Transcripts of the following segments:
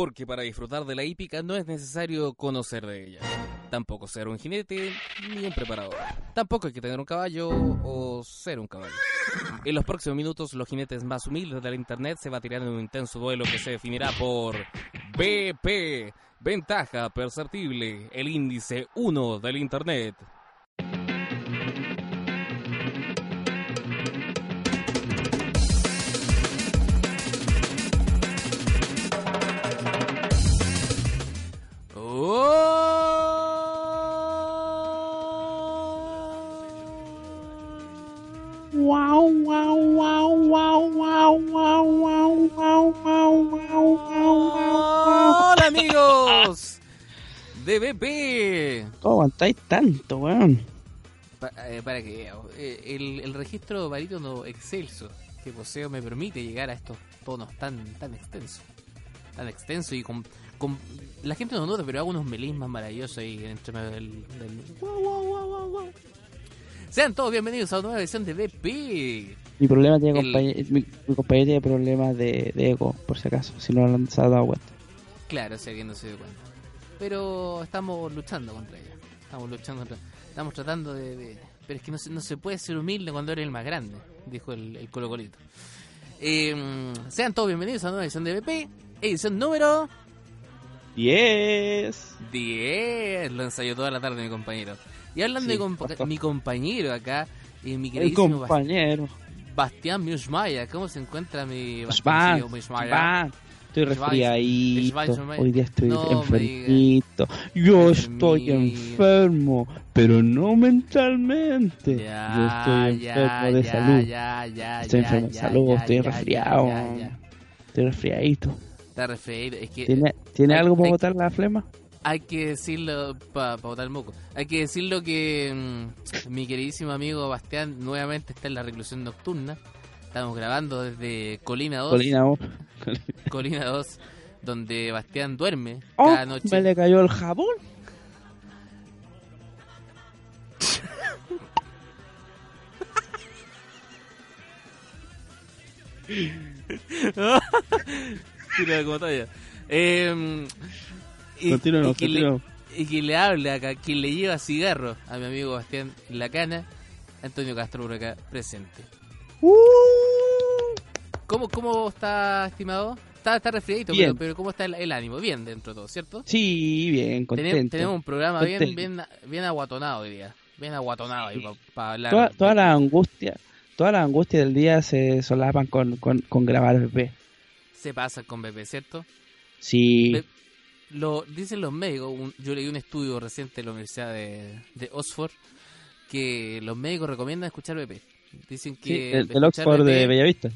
porque para disfrutar de la hípica no es necesario conocer de ella. Tampoco ser un jinete ni un preparador. Tampoco hay que tener un caballo o ser un caballo. En los próximos minutos, los jinetes más humildes de la internet se batirán en un intenso duelo que se definirá por BP, ventaja perceptible, el índice 1 del internet. De BP. ¿Cómo aguantáis tanto, weón? Pa- eh, para que eh, el, el registro barítono excelso que poseo me permite llegar a estos tonos tan tan extensos. Tan extenso y con, con la gente no nota, pero hago unos melismas maravillosos ahí entre del- guau, guau, guau, guau, guau. Sean todos bienvenidos a una nueva edición de BP. Mi problema tiene El- compañe- mi, mi compañero tiene problemas de, de ego, por si acaso, si no lo se ha dado cuenta. Claro, si alguien no se dio cuenta. Pero estamos luchando contra ella. Estamos luchando contra... Estamos tratando de... de- Pero es que no se, no se puede ser humilde cuando eres el más grande, dijo el, el Colo Colito. Eh, sean todos bienvenidos a una nueva edición de BP. Edición número Yes. 10. Lo ensayó toda la tarde mi compañero. Y hablando Sí, de compa- mi compañero acá, eh, mi El queridísimo Bas- compañero. Bastián Miusmaya. ¿Cómo se encuentra mi van, Miusmaya? Estoy resfriadito. Hoy día estoy No enfermito. Yo estoy enfermo, pero no mentalmente. Ya, Yo estoy ya, enfermo de ya, salud. Ya, ya, Estoy enfermo de salud, estoy resfriado. Estoy resfriadito. Está resfriado. Es que ¿Tiene, ¿tiene hay- algo para hay- botar la flema? hay que decirlo para botar el moco. Hay que decirlo que mm, mi queridísimo amigo Bastián nuevamente está en la reclusión nocturna. Estamos grabando desde Colina 2, Colina, oh, Colina 2, donde Bastián duerme oh, cada noche. me le cayó el jabón. Tira como talla. Eh, y, Continúa, y que le- y que le habla acá, quien le lleva cigarro a mi amigo Bastián en la cana, Antonio Castro por acá presente. Uh, ¿Cómo, cómo está, estimado? Está, está resfriadito, pero, pero ¿cómo está el, el ánimo? Bien dentro de todo, ¿cierto? sí, bien, contento. tenemos un programa bien, Contento. bien, bien aguatonado hoy día. Bien aguatonado ahí para hablar. Toda, toda la angustia, toda la angustia del día se solapan con, con, con grabar bebé. Se pasa con BP, ¿cierto? Sí, Be- Lo, dicen los médicos, un- yo leí un estudio reciente en la Universidad de, de Oxford, que los médicos recomiendan escuchar BP. Dicen sí, que el, Oxford de BP Bellavista.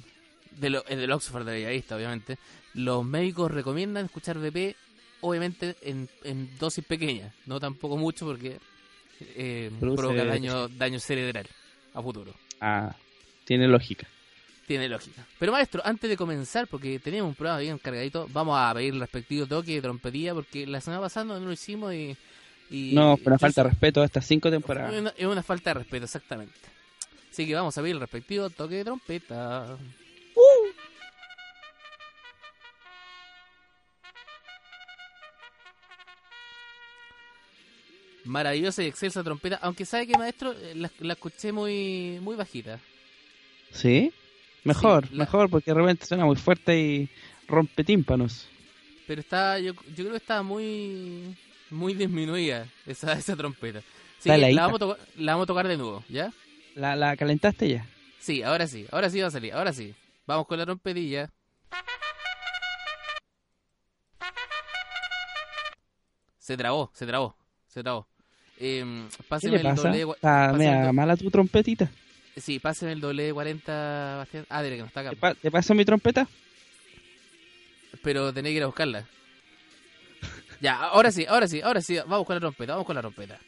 De lo- el del Oxford de Bellavista, obviamente. Los médicos recomiendan escuchar BP, obviamente en, en dosis pequeñas, no tampoco mucho porque eh, provoca daño, daño cerebral a futuro. Ah, tiene lógica. Tiene lógica. Pero maestro, antes de comenzar, porque teníamos un programa bien cargadito, vamos a pedir el respectivo toque de trompetilla, porque la semana pasada no lo hicimos y... y No, fue una falta de respeto a estas cinco Es temporadas. una, es una falta de respeto, exactamente. Así que vamos a pedir el respectivo toque de trompeta. Maravillosa y excelsa trompeta, aunque sabe que maestro Eh, la, la escuché muy muy bajita. ¿Sí? Mejor, Sí, la- mejor, porque de repente suena muy fuerte y rompe tímpanos. Pero está, yo, yo creo que está muy muy disminuida esa, esa trompeta. Así Dale la, vamos a tocar, la vamos a tocar de nuevo, ¿ya? ¿La, la calentaste ya? Sí, ahora sí, ahora sí va a salir, ahora sí. Vamos con la trompetilla. Se trabó, se trabó, se trabó. Eh, ¿Qué páseme le pasa? el doble. de- Está media el mala tu trompetita. Sí, páseme el doble de 40, Bastián. Ah, dile que no está acá. ¿Te, pa- te paso mi trompeta? Pero tenés que ir a buscarla. Ya, ahora sí, ahora sí, ahora sí. Vamos con la trompeta, vamos con la trompeta.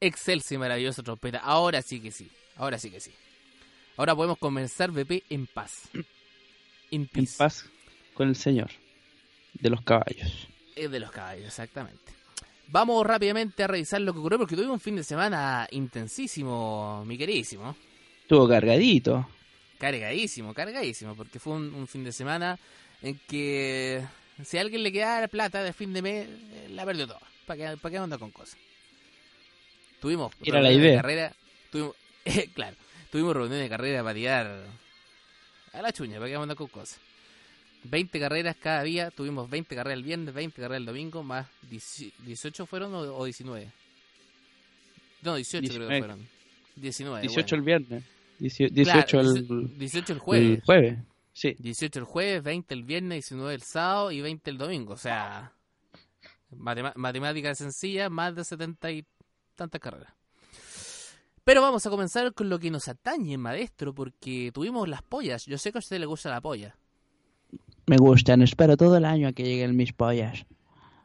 Excelsa y maravillosa trompeta. Ahora sí que sí. Ahora sí que sí. Ahora podemos comenzar BP en paz. In En paz con el señor de los caballos. Es de los caballos, exactamente. Vamos rápidamente a revisar lo que ocurrió porque tuvimos un fin de semana intensísimo, mi queridísimo. Estuvo cargadito. Cargadísimo, cargadísimo, porque fue un, un fin de semana en que si a alguien le quedaba plata de fin de mes, eh, la perdió toda. ¿Para qué, para qué con cosas? Tuvimos Era la reuniones de idea. carrera, tuvimos, claro, tuvimos reuniones de carrera para tirar a la chuña, para qué andar con cosas. 20 carreras cada día, tuvimos 20 carreras el viernes, 20 carreras el domingo, más 10 18 fueron o, o 19. No, 18 creo que 19. fueron. 19. 18 el bueno. viernes. 18, 18 Claro, el, 18 el el jueves. jueves. Sí. 18 el jueves, 20 el viernes, 19 el sábado y 20 el domingo. O sea, matemática sencilla, más de 70 y tantas carreras. Pero vamos a comenzar con lo que nos atañe, maestro, porque tuvimos las pollas. Yo sé que a usted le gusta la polla. Me gustan. Espero todo el año a que lleguen mis pollas.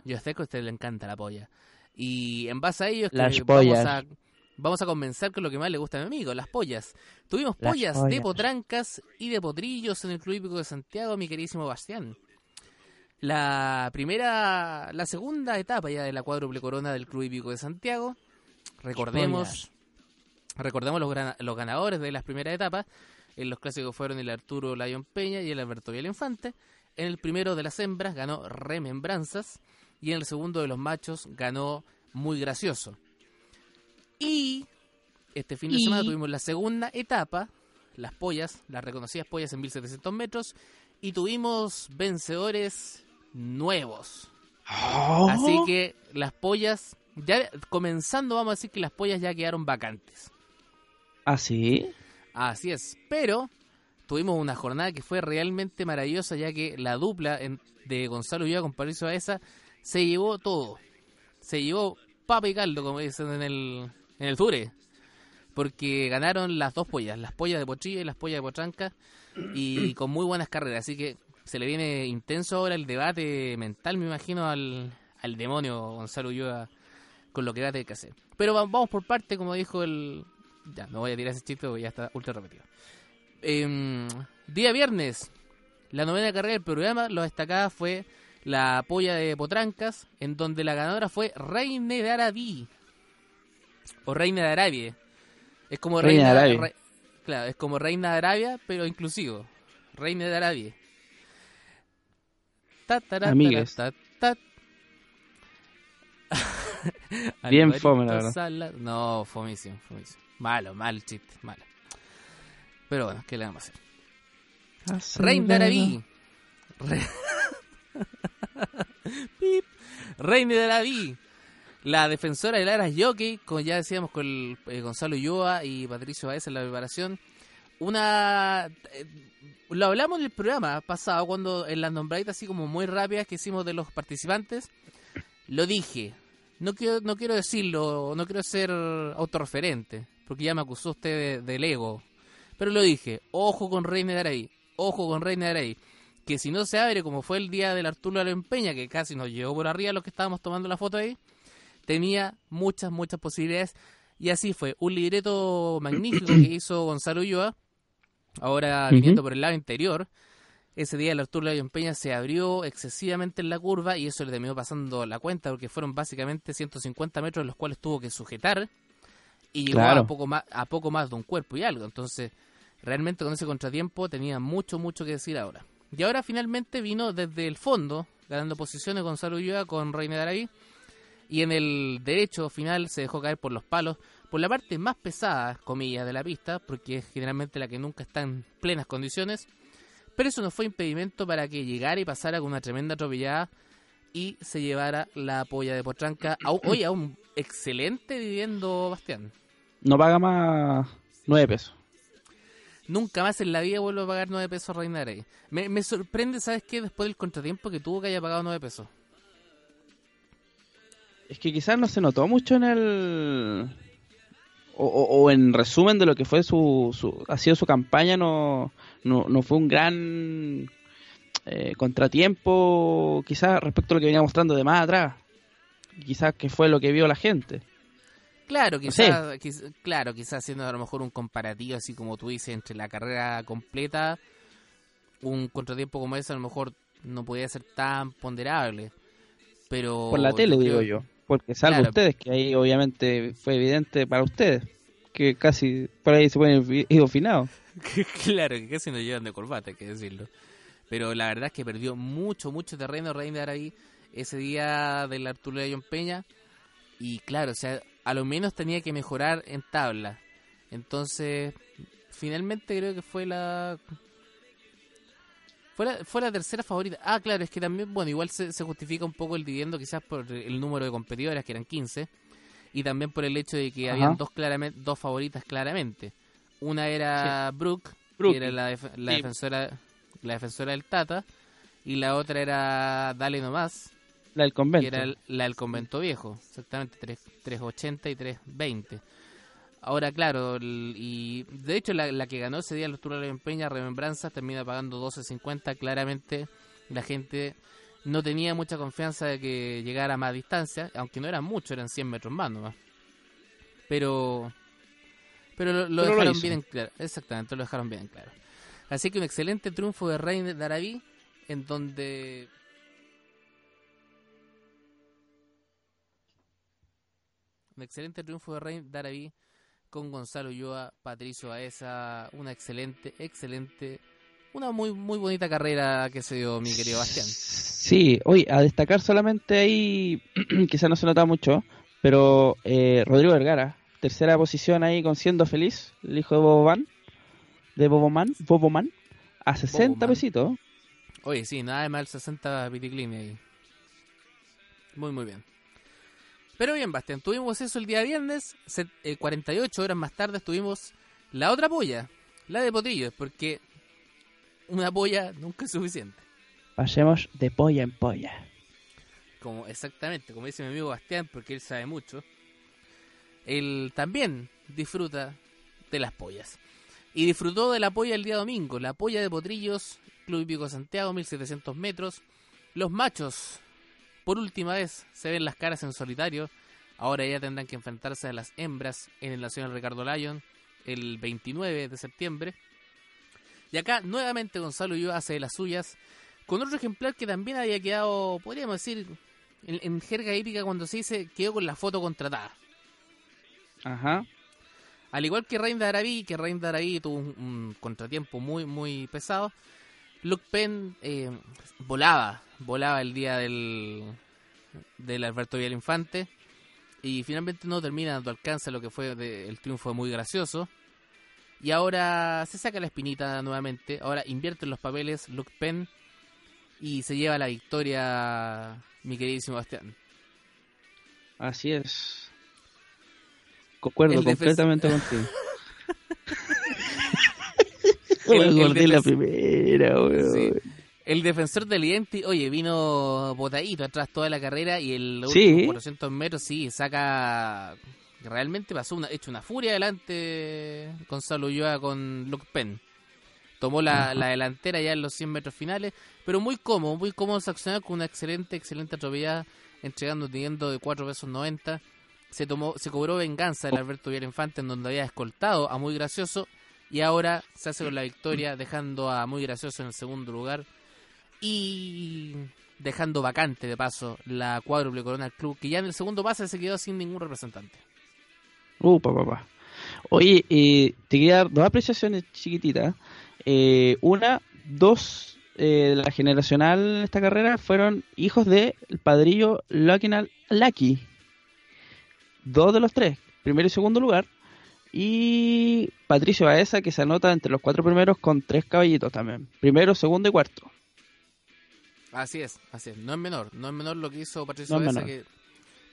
Yo sé que a usted le encanta la polla. Y en base a ello es que Las vamos pollas. a, vamos a comenzar con lo que más le gusta a mi amigo, las pollas. Tuvimos Las pollas, de potrancas y de potrillos en el Club Hípico de Santiago, mi queridísimo Bastián. La primera, la segunda etapa ya de la cuádruple corona del Club Hípico de Santiago. Recordemos, recordemos los, gran- los ganadores de las primeras etapas. En los clásicos fueron el Arturo Lion Peña y el Alberto Vial Infante. En el primero de las hembras ganó Remembranzas. Y en el segundo de los machos ganó Muy Gracioso. Y este fin de Y- semana tuvimos la segunda etapa, las pollas, las reconocidas pollas en 1700 metros. Y tuvimos vencedores nuevos. Oh. Así que las pollas, ya comenzando vamos a decir que las pollas ya quedaron vacantes. ¿Ah, sí? Así es, pero tuvimos una jornada que fue realmente maravillosa ya que la dupla en- de Gonzalo Ulloa con Patricio Baeza se llevó todo. Se llevó papa y caldo, como dicen en el, en el Ture. Porque ganaron las dos pollas, las pollas de Pochilla y las pollas de Potranca, y con muy buenas carreras. Así que se le viene intenso ahora el debate mental, me imagino, al, al demonio Gonzalo Ulloa con lo que va a tener que hacer. Pero va- vamos por parte, como dijo el... Ya, no voy a tirar ese chiste porque ya está ultra repetido. Em, día viernes, la novena carrera del programa, lo destacada fue la polla de Potrancas, en donde la ganadora fue Reine de Arabí. O Reina de Arabia. Es como Reina Reina, de Arabia. Re- claro, es como Reina de Arabia, pero inclusivo. Reina de Arabia. Amigues. ta, ta. Bien fome, la verdad. Sala- No, fomísimo, fomísimo. Malo, mal chiste, malo. Pero bueno, ¿qué le vamos a hacer? Rein de Arabí. Re- de Arabí. La defensora del Aras Jockey, como ya decíamos con el, eh, Gonzalo Ulloa y Patricio Baez en la preparación. Una. eh, lo hablamos en el programa pasado, cuando en las nombraditas así como muy rápidas que hicimos de los participantes. Lo dije. No quiero, no quiero decirlo, no quiero ser autorreferente, porque ya me acusó usted de- del ego. Pero lo dije, ojo con Reina de Arabí, ojo con Reina de Arabí. Que si no se abre, como fue el día del Arturo de la Empeña, que casi nos llevó por arriba los que estábamos tomando la foto ahí, tenía muchas, muchas posibilidades. Y así fue, un libreto magnífico que hizo Gonzalo Ulloa, ahora viniendo por el lado interior. Ese día el Arturo Lyon Peña se abrió excesivamente en la curva y eso le terminó pasando la cuenta porque fueron básicamente 150 metros en los cuales tuvo que sujetar y llegó Claro. a, poco más, a poco más de un cuerpo y algo. Entonces, realmente con ese contratiempo tenía mucho, mucho que decir ahora. Y ahora finalmente vino desde el fondo, ganando posiciones Gonzalo Ulloa con Reina de Arabí. Y en el derecho final se dejó caer por los palos, por la parte más pesada, comillas, de la pista, porque es generalmente la que nunca está en plenas condiciones. Pero eso no fue impedimento para que llegara y pasara con una tremenda atropellada y se llevara la polla de Potranca. A, hoy a un excelente viviendo Bastián. No paga más 9 pesos. Nunca más en la vida vuelvo a pagar 9 pesos Reina Arabia. Me, me sorprende, ¿sabes qué? Después del contratiempo que tuvo que haya pagado 9 pesos. Es que quizás no se notó mucho en el. O, o- o en resumen de lo que fue su, su ha sido su campaña, no, no, no fue un gran eh, contratiempo, quizás respecto a lo que venía mostrando de más atrás. Quizás que fue lo que vio la gente. Claro, No sé. quizás, quiz- claro, quizás haciendo a lo mejor un comparativo, así como tú dices, entre la carrera completa, un contratiempo como ese a lo mejor no podía ser tan ponderable. Pero Por la tele, yo digo yo. Porque salvo Claro. ustedes, que ahí obviamente fue evidente para ustedes, que casi por ahí se ir ofinados. claro, que casi nos llevan de corbata, hay que decirlo. Pero la verdad es que perdió mucho, mucho terreno Rey de Araí ese día del Arturo de John Peña. Y claro, o sea, a lo menos tenía que mejorar en tabla. Entonces, finalmente creo que fue la... Fue la, fue la tercera favorita. Ah, claro, es que también, bueno, igual se, se justifica un poco el dividendo quizás por el número de competidoras, que eran 15, y también por el hecho de que Ajá. habían dos, claramente, dos favoritas claramente. Una era Brooke, Brooke. que era la, def- la Sí. defensora la defensora del Tata, y la otra era Dale Nomás, La del que convento. era el- la del convento viejo, exactamente, 3, 380 y 320. Ahora, claro, el- y de hecho la, la que ganó ese día altura de la Peña, Remembranzas, termina pagando 12.50. Claramente la gente no tenía mucha confianza de que llegara a más distancia, aunque no eran mucho, eran 100 metros más nomás. Pero, pero lo, lo Pero lo dejaron bien en claro, exactamente, lo dejaron bien en claro. Así que un excelente triunfo de Rey de Arabí, en donde un excelente triunfo de Rey Daraví con Gonzalo Ulloa, Patricio Baeza, una excelente, excelente, una muy muy bonita carrera que se dio mi querido Bastián. Sí, oye, a destacar solamente ahí, quizás no se nota mucho, pero eh, Rodrigo Vergara, tercera posición ahí con Siendo Feliz, el hijo de Boboman, de Boboman, Boboman, a 60 Boboman. pesitos. Oye, sí, nada de mal 60 Piticlini ahí. Muy, muy bien. Pero bien, Bastián, tuvimos eso el día viernes, se- eh, 48 horas más tarde tuvimos la otra polla, la de Potrillos, porque una polla nunca es suficiente. Pasemos de polla en polla. como exactamente, como dice mi amigo Bastián, porque él sabe mucho, él también disfruta de las pollas. Y disfrutó de la polla el día domingo, la polla de Potrillos, Club Hípico Santiago, 1700 metros. Los machos, por última vez, se ven las caras en solitario. Ahora ya tendrán que enfrentarse a las hembras en el Nacional Ricardo Lyon el 29 de septiembre. Y acá nuevamente Gonzalo yo hace de las suyas con otro ejemplar que también había quedado, podríamos decir, en, en jerga hípica cuando se dice, quedó con la foto contratada. Ajá. Al igual que Rein de Arabí, que Rein de Arabí tuvo un, un contratiempo muy, muy pesado, Luke Penn eh, volaba, volaba el día del, del Alberto Infante y finalmente no termina dando alcance a lo que fue de- el triunfo muy gracioso. Y ahora se saca la espinita nuevamente, ahora invierte los papeles Luke Penn y se lleva la victoria mi queridísimo Bastián. Así es. Concuerdo completamente contigo. El- la primera. Sí. El defensor del Identi, oye, vino botadito atrás toda la carrera y el último 400 metros sí saca. Realmente pasó una, hecho una furia adelante Gonzalo Ulloa con Luke Penn. Tomó la, la delantera ya en los 100 metros finales, pero muy cómodo, muy cómodo se accionó con una excelente, excelente atropellada, entregando, teniendo de 4 pesos 90. Se tomó, se cobró venganza del Alberto Infante en donde había escoltado a Muy Gracioso y ahora se hace con la victoria dejando a Muy Gracioso en el segundo lugar y dejando vacante de paso la cuádruple corona del club que ya en el segundo pase se quedó sin ningún representante. Uh, pa, pa, pa. Oye, eh, te quería dar dos apreciaciones chiquititas. Eh, una, dos eh, la generacional en esta carrera fueron hijos de el padrillo Lucky. Dos de los tres, primero y segundo lugar. Y Patricio Baeza, que se anota entre los cuatro primeros con tres caballitos también. Primero, segundo y cuarto. Así es, así es. No es menor, no es menor lo que hizo Patricio No Baeza, que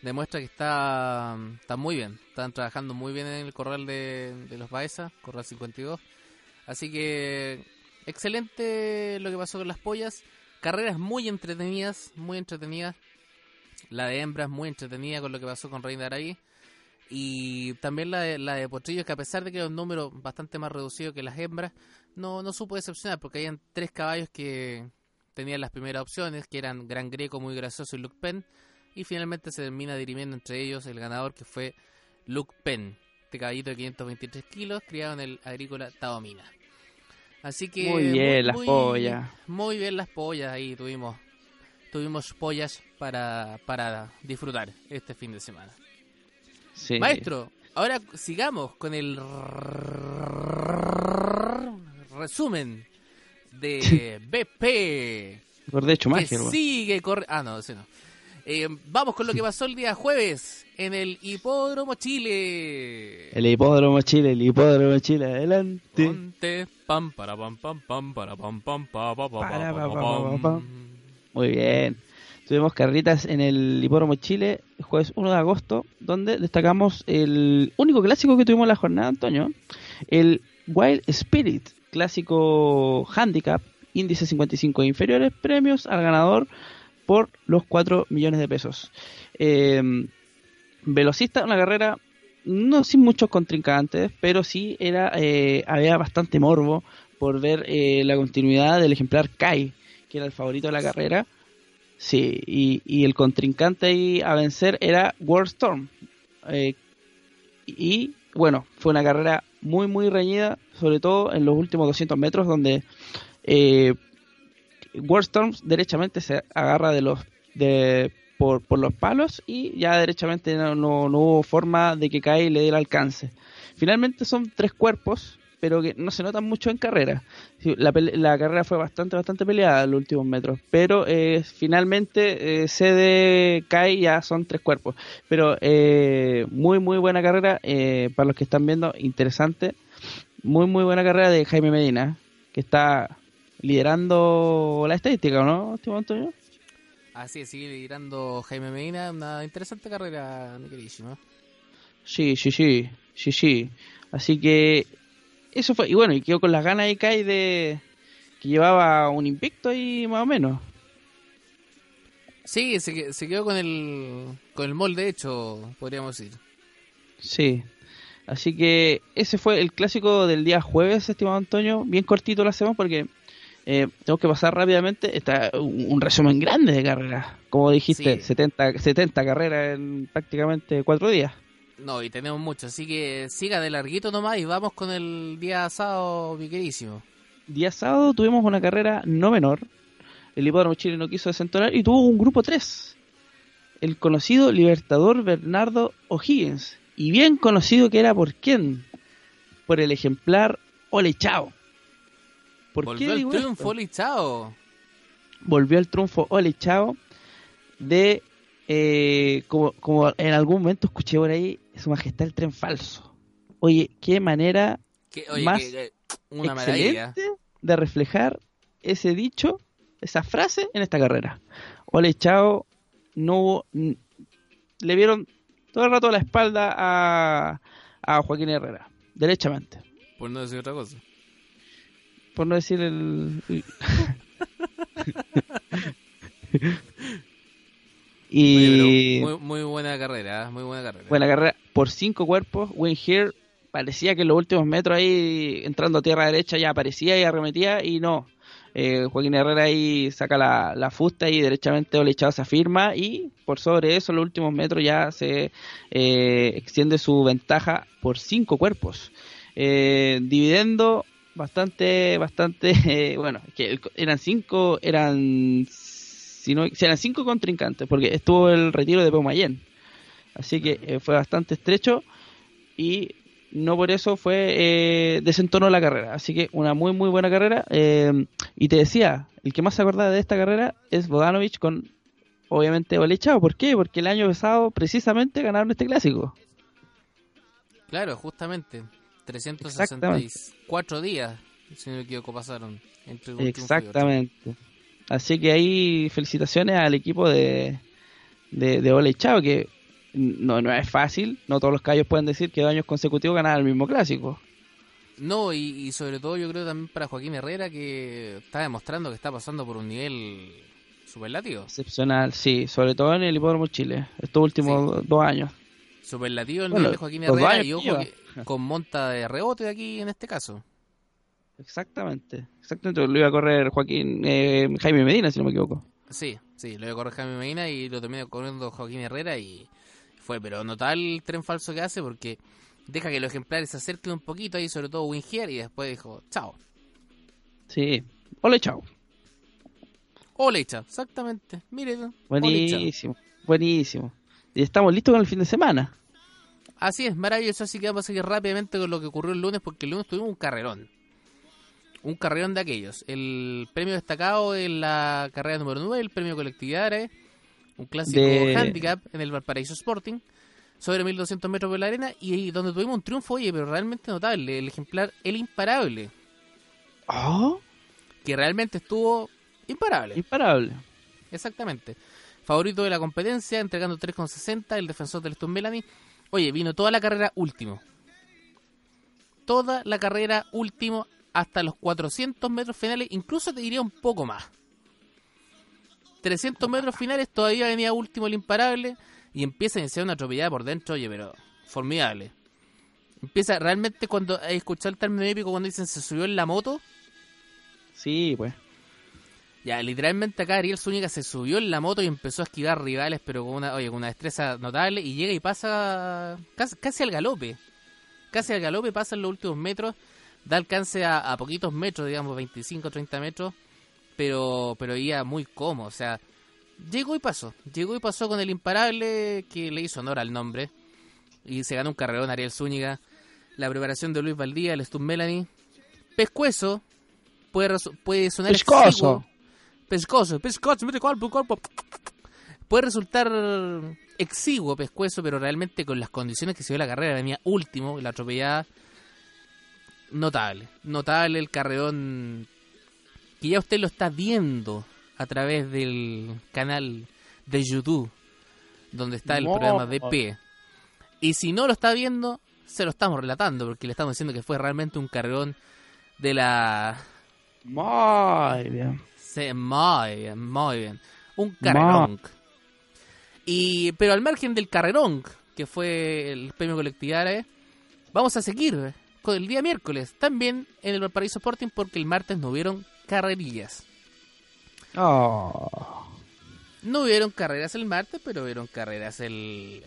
demuestra que está, está muy bien. Están trabajando muy bien en el corral de, de los Baeza, corral 52. Así que excelente lo que pasó con las pollas. Carreras muy entretenidas, muy entretenidas. La de hembras muy entretenida con lo que pasó con Reina Araí. Y también la de, la de Potrillos, que a pesar de que era un número bastante más reducido que las hembras, no, no supo decepcionar porque habían tres caballos que tenían las primeras opciones, que eran Gran Greco, Muy Gracioso y Luke Penn. Y finalmente se termina dirimiendo entre ellos el ganador que fue Luke Penn, este caballito de 523 kilos, criado en el agrícola Taomina. Así que Muy bien, las pollas. Muy bien las pollas ahí tuvimos. tuvimos pollas para, para disfrutar este fin de semana. Maestro, ahora sigamos con el resumen de BP. Por de hecho, magia, sigue corriendo. Ah, no, no. Vamos con lo que pasó el día jueves en el Hipódromo Chile. El Hipódromo Chile, el Hipódromo Chile, adelante. Ponte, pam, para, pam, pam, pam, para, pam, pam, pa, pa, pa. Muy bien. Tuvimos carritas en el Hipódromo Chile, el jueves 1 de agosto, donde destacamos el único clásico que tuvimos en la jornada, Antonio, el Wild Spirit, clásico handicap, índice 55 e inferiores, premios al ganador por los 4 millones de pesos. Eh, velocista, una carrera no sin muchos contrincantes, pero sí era eh, había bastante morbo por ver eh, la continuidad del ejemplar Kai, que era el favorito de la carrera. Sí, y, y el contrincante ahí a vencer era World Storm. Eh, y bueno, fue una carrera muy, muy reñida, sobre todo en los últimos 200 metros, donde eh, World Storm derechamente se agarra de los de por, por los palos y ya derechamente no, no, no hubo forma de que Kai le diera alcance. Finalmente son tres cuerpos, pero que no se notan mucho en carrera. La, la carrera fue bastante, bastante peleada en los últimos metros, pero eh, finalmente eh, CD Kai ya son tres cuerpos. Pero eh, muy, muy buena carrera, eh, para los que están viendo, interesante. Muy, muy buena carrera de Jaime Medina, que está liderando la estadística, ¿o ¿no, estimado Antonio? Así es, sigue liderando Jaime Medina. Una interesante carrera, mi queridísimo. Sí, sí, sí, sí, sí. Así que eso fue, y bueno, y quedó con las ganas de Kai de que llevaba un invicto ahí más o menos. Sí, se, se quedó con el, con el molde hecho, podríamos decir. Sí. Así que ese fue el clásico del día jueves, estimado Antonio. Bien cortito lo hacemos porque eh, tengo que pasar rápidamente. Está un, un resumen grande de carreras. Como dijiste, Sí. 70, 70 carreras en prácticamente cuatro días. No, y tenemos mucho, así que siga de larguito nomás y vamos con el día sábado, mi queridísimo. Día sábado tuvimos una carrera no menor. El Hipódromo Chile no quiso desentonar y tuvo un grupo 3. El conocido Libertador Bernardo O'Higgins. Y bien conocido que era por quién. Por el ejemplar Ole Chao. ¿Por Volvió qué el triunfo, esto? Lichao. Volvió el triunfo Ole Chao de, eh, como, como en algún momento escuché por ahí, Su Majestad el Tren Falso. Oye, qué manera oye, Más una excelente de reflejar ese dicho, esa frase en esta carrera. Ole Chao no hubo, le vieron todo el rato la espalda a, a Joaquín Herrera, derechamente, Por no decir otra cosa. por no decir el... y Oye, muy, muy buena carrera, muy buena carrera. buena carrera por cinco cuerpos. Wayne Here parecía que en los últimos metros ahí entrando a tierra derecha ya aparecía y arremetía y no. Eh, Joaquín Herrera ahí saca la, la fusta y derechamente Olechado se afirma y por sobre eso en los últimos metros ya se eh, extiende su ventaja por cinco cuerpos. Eh, bastante, bastante, eh, bueno, que eran cinco, eran, si no, eran cinco contrincantes porque estuvo el retiro de Peumayén. Así que eh, fue bastante estrecho y no por eso fue eh, desentonó la carrera. Así que una muy muy buena carrera. eh, y te decía, el que más se acordaba de esta carrera es Bodanovich con obviamente Olechao. ¿Por qué? Porque el año pasado precisamente ganaron este clásico. Claro, justamente. 364 días, si no me equivoco, pasaron entre. Exactamente. Así que ahí felicitaciones al equipo de, de, de Ole Chao, que no, no es fácil. No todos los callos pueden decir que dos años consecutivos ganar el mismo clásico. No, y, y sobre todo yo creo también para Joaquín Herrera que está demostrando que está pasando por un nivel superlativo. Excepcional, sí, sobre todo en el Hipódromo Chile, estos últimos do- dos años. Superlativo el Bueno, nivel de Joaquín Herrera y ojo que con monta de rebote aquí en este caso. Exactamente, exactamente. Lo iba a correr Joaquín, eh, Jaime Medina, si no me equivoco. Sí, sí, lo voy a correr Jaime Medina y lo termina corriendo Joaquín Herrera y fue, pero notable el tren falso que hace porque deja que los ejemplares se acerquen un poquito ahí, sobre todo Wingier, y después dijo, chao. Sí, ole, chao. Olecha, exactamente. Mire. Buenísimo, buenísimo. Y estamos listos con el fin de semana. Así es, maravilloso. Así que vamos a seguir rápidamente con lo que ocurrió el lunes, porque el lunes tuvimos un carrerón. Un carrerón de aquellos. El premio destacado en la carrera número 9, el premio colectividad, ¿eh? Un clásico De- handicap en el Valparaíso Sporting, sobre 1200 metros por la arena, y, y donde tuvimos un triunfo, oye, pero realmente notable. El ejemplar El Imparable, Oh, que realmente estuvo imparable. imparable. Exactamente. Favorito de la competencia, entregando 3,60, el defensor del Stone Melanie. Oye, vino toda la carrera último. Toda la carrera último hasta los 400 metros finales, incluso te diría un poco más. 300 metros finales todavía venía último el imparable y empieza a iniciar una atropellada por dentro, oye, pero formidable. Empieza realmente cuando he escuchado el término épico cuando dicen se subió en la moto. Sí, pues. Ya, literalmente acá Ariel Zúñiga se subió en la moto y empezó a esquivar rivales, pero con una, oye, con una destreza notable y llega y pasa casi, casi al galope. Casi al galope, pasa en los últimos metros, da alcance a, a poquitos metros, digamos 25, 30 metros, pero pero iba muy cómodo, o sea, llegó y pasó. Llegó y pasó con el imparable que le hizo honor al nombre y se ganó un carrerón Ariel Zúñiga. La preparación de Luis Valdía, el Stun Melanie. Pescuezo, puede, puede sonar Pescozo. exiguo. Pescozo, mete cuerpo, cuerpo. Puede resultar exiguo pescuezo, pero realmente con las condiciones que se dio la carrera, venía último, la atropellada. Notable, notable el carreón que ya usted lo está viendo a través del canal de YouTube, donde está el No. programa de P. Y si no lo está viendo, se lo estamos relatando, porque le estamos diciendo que fue realmente un carreón de la Muy bien. Sí, muy bien, muy bien. Un carrerón. Y, pero al margen del carrerón, que fue el premio colectividad, ¿eh? vamos a seguir con el día miércoles, también en el Valparaíso Sporting, porque el martes no hubieron carrerillas. Oh. No hubieron carreras el martes, pero hubieron carreras el,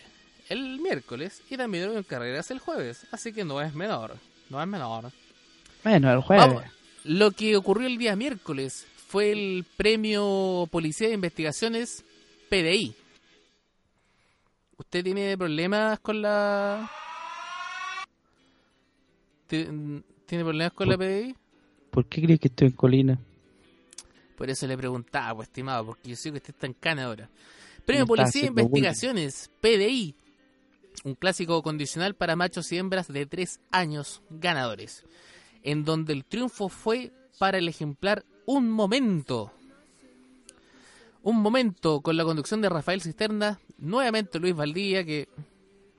el miércoles y también hubieron carreras el jueves, así que no es menor, no es menor. Bueno, el jueves. Vamos. Lo que ocurrió el día miércoles fue el premio Policía de Investigaciones PDI. ¿Usted tiene problemas con la... ¿Ti- ¿Tiene problemas con la PDI? ¿Por qué crees que estoy en colina? Por eso le preguntaba, pues, estimado, porque yo sé que usted está en cana ahora. Premio Policía de Investigaciones, PDI. Un clásico condicional para machos y hembras de 3 años ganadores. En donde el triunfo fue para el ejemplar Un Momento. Un Momento con la conducción de Rafael Cisterna. Nuevamente Luis Valdía que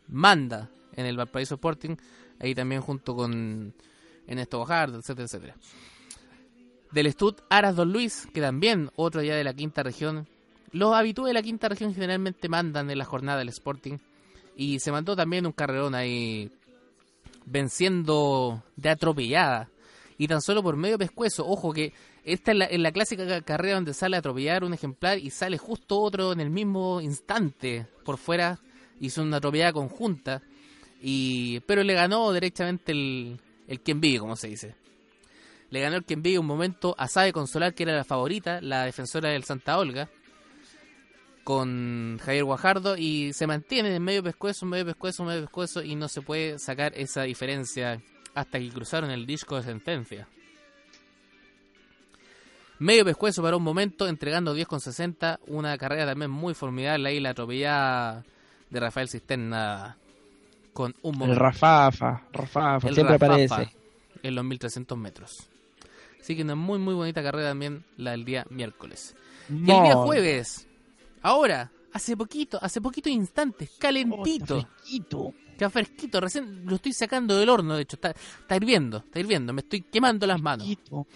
manda en el Valparaíso Sporting. Ahí también junto con Ernesto Bojardo, etcétera, etcétera del Stud Aras Don Luis, que también otro ya de la quinta región. Los habitués de la quinta región generalmente mandan en la jornada del Sporting. Y se mandó también un carrerón ahí venciendo de atropellada. Y tan solo por medio pescuezo. Ojo que esta es la, la clásica ca- carrera donde sale a atropellar un ejemplar y sale justo otro en el mismo instante por fuera. Hizo una atropellada conjunta. Y, pero le ganó derechamente el, el quien vive, como se dice. Le ganó el quien vive un momento a Sabe Consolar, que era la favorita, la defensora del Santa Olga, con Javier Guajardo, y se mantiene en medio pescuezo, medio pescuezo, medio pescuezo, y no se puede sacar esa diferencia hasta que cruzaron el disco de sentencia. Medio pescuezo para un momento, entregando 10,60, una carrera también muy formidable ahí, la atropellada de Rafael Cisterna con un El. Rafafa. Rafafa. El siempre Rafafa aparece. En los 1300 metros. Así que una muy, muy bonita carrera también la del día miércoles. Y el día jueves, ahora, hace poquito, hace poquito instantes, Oh, está calentito, fresquito. está fresquito, recién lo estoy sacando del horno, de hecho, está, está hirviendo, está hirviendo, me estoy quemando las manos. Fresquito.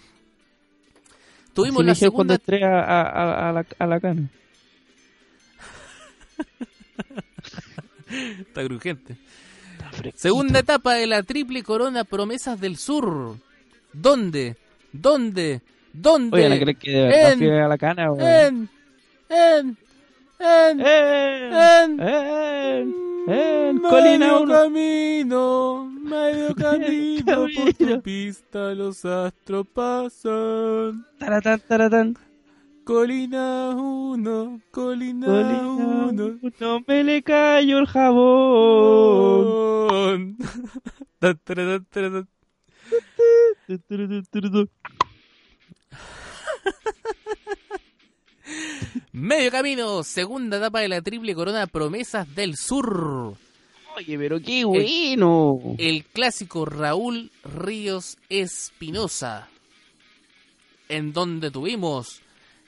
Tuvimos Así la dije cuando segunda, entré a, a- a la, a la cana. está crujiente. Fresquito. Segunda etapa de la triple corona Promesas del Sur. ¿Dónde? ¿Dónde? ¿Dónde? Oye, ¿no crees que de verdad En- fui a la cana? weón? en, en, en, ¡En! en, ¡En! ¡En! medio ¡Colina uno! camino, medio camino por tu pista los astros pasan. Taratán, taratán. Colina 1, Colina 1. No me le cayó el jabón. Medio camino, segunda etapa de la triple corona Promesas del Sur. Oye, pero qué bueno. El clásico Raúl Ríos Espinosa, en donde tuvimos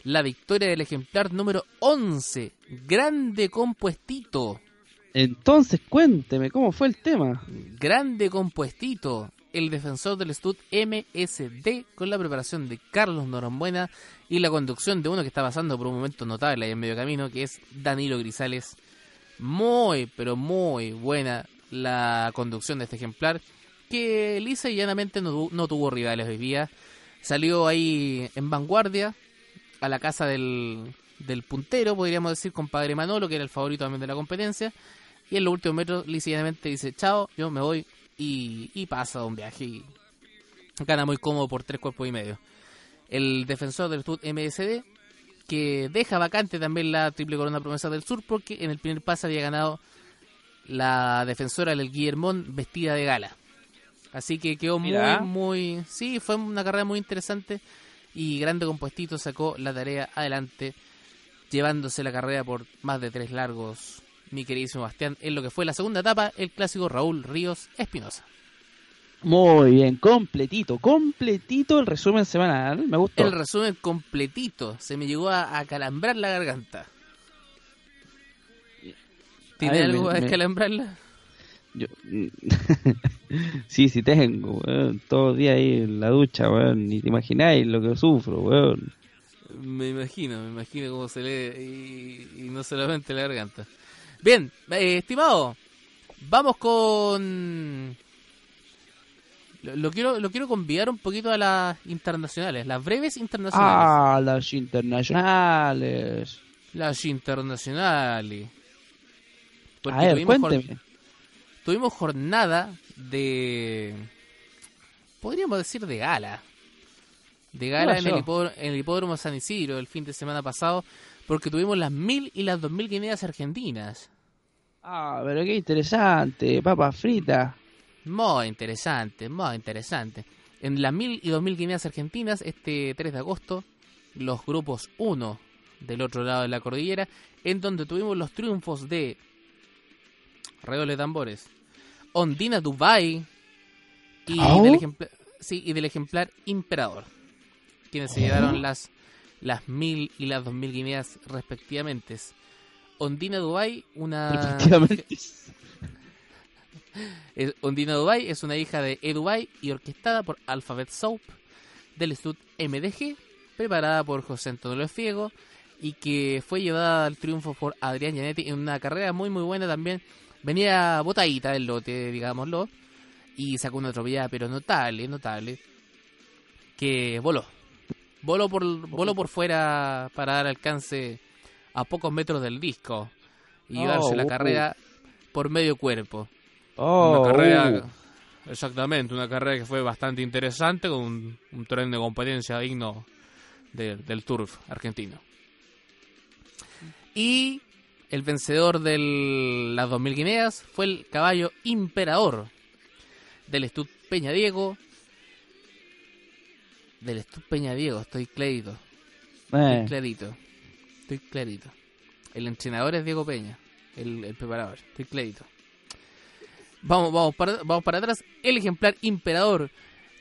la victoria del ejemplar número 11, grande compuestito, Entonces, cuénteme, ¿cómo fue el tema? grande compuestito, el defensor del Stud MSD con la preparación de Carlos Norambuena y la conducción de uno que está pasando por un momento notable ahí en medio camino, que es Danilo Grisales. Muy, pero muy buena la conducción de este ejemplar, que lisa y llanamente no, no tuvo rivales hoy día. Salió ahí en vanguardia, a la casa del, del puntero, podríamos decir, compadre Manolo, que era el favorito también de la competencia. Y en los últimos metros, llanamente dice, chao, yo me voy. Y, y pasa un viaje y gana muy cómodo por tres cuerpos y medio. El defensor del Stud MSD, que deja vacante también la triple corona promesa del sur, porque en el primer pase había ganado la defensora del Guillermón vestida de gala. Así que quedó Mira. muy, muy... Sí, fue una carrera muy interesante y Grande Compuestito sacó la tarea adelante, llevándose la carrera por más de tres largos, mi queridísimo Bastián, en lo que fue la segunda etapa, el clásico Raúl Ríos Espinosa. Muy bien, completito, completito el resumen semanal. Me gustó. El resumen completito, se me llegó a, a calambrar la garganta. ¿Tiene ver, algo me- a me- calambrarla? Yo- sí, sí tengo, weón. Todos los días ahí en la ducha, weón. Ni te imagináis lo que sufro, weón. Me imagino, me imagino cómo se lee y, y no solamente la garganta. Bien, eh, estimado, vamos con... Lo, lo quiero lo quiero convidar un poquito a las internacionales, las breves internacionales. Ah, las internacionales. Las internacionales. Porque A ver, cuénteme. Tuvimos jornada de... Podríamos decir de gala. De gala en el, en el hipódromo San Isidro el fin de semana pasado. Porque tuvimos las mil y las dos mil guineas argentinas. Ah, pero qué interesante. Papas fritas. Muy interesante, muy interesante. En las mil y dos mil guineas argentinas, este 3 de agosto, los grupos 1 del otro lado de la cordillera, en donde tuvimos los triunfos de Redoble de Tambores, Ondina Dubai y, ¿Oh? del, ejemplar, sí, y del ejemplar Imperador, quienes se llevaron las las mil y las dos mil guineas respectivamente. Ondina Dubai, una Ondina Dubai es una hija de Edubai y orquestada por Alphabet Soap del Instituto MDG, preparada por José Antonio Fiego y que fue llevada al triunfo por Adrián Gianetti en una carrera muy muy buena también. Venía botadita del lote, digámoslo, y sacó una atropellada, pero notable, notable, que voló. Voló por, voló por fuera para dar alcance a pocos metros del disco y Oh, llevarse la uh. carrera por medio cuerpo. Oh, Una carrera, uh. exactamente, una carrera que fue bastante interesante con un, un tren de competencia digno de- del turf argentino. Y el vencedor de las 2000 guineas fue el caballo Imperador del Estud Peña Diego. Del Estud Peña Diego, estoy clarito, Eh, estoy clarito, estoy clarito. El entrenador es Diego Peña, el, el preparador, estoy clarito. Vamos, vamos para, vamos para atrás. El ejemplar Imperador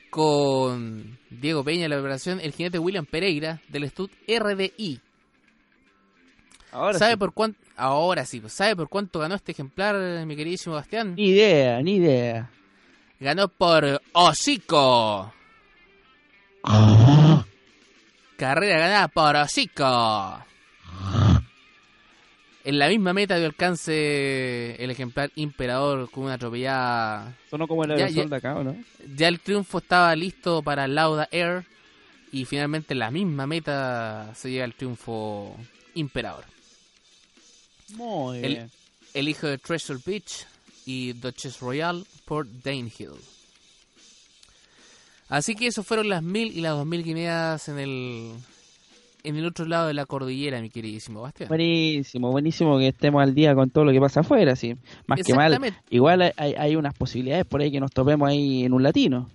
con Diego Peña en la preparación, el jinete William Pereira del Estud RDI. Ahora ¿Sabe sí. por cuánto? Ahora sí, pues, ¿sabe por cuánto ganó este ejemplar, mi queridísimo Bastián? Ni idea, ni idea. Ganó por hocico. Carrera ganada por hocico. En la misma meta de alcance el ejemplar Imperador con una atropellada. Sonó como el Ya, aerosol ya. de acá, ¿o no? Ya el triunfo estaba listo para Lauda Air. Y finalmente en la misma meta se llega el triunfo Imperador. Muy El- bien. el hijo de Treasure Beach y Duchess Royal por Danehill. Así que eso fueron las mil y las dos mil guineas en el en el otro lado de la cordillera, mi queridísimo Bastián. Buenísimo, buenísimo que estemos al día con todo lo que pasa afuera, sí. Más que mal, igual hay, hay unas posibilidades por ahí que nos topemos ahí en un latino.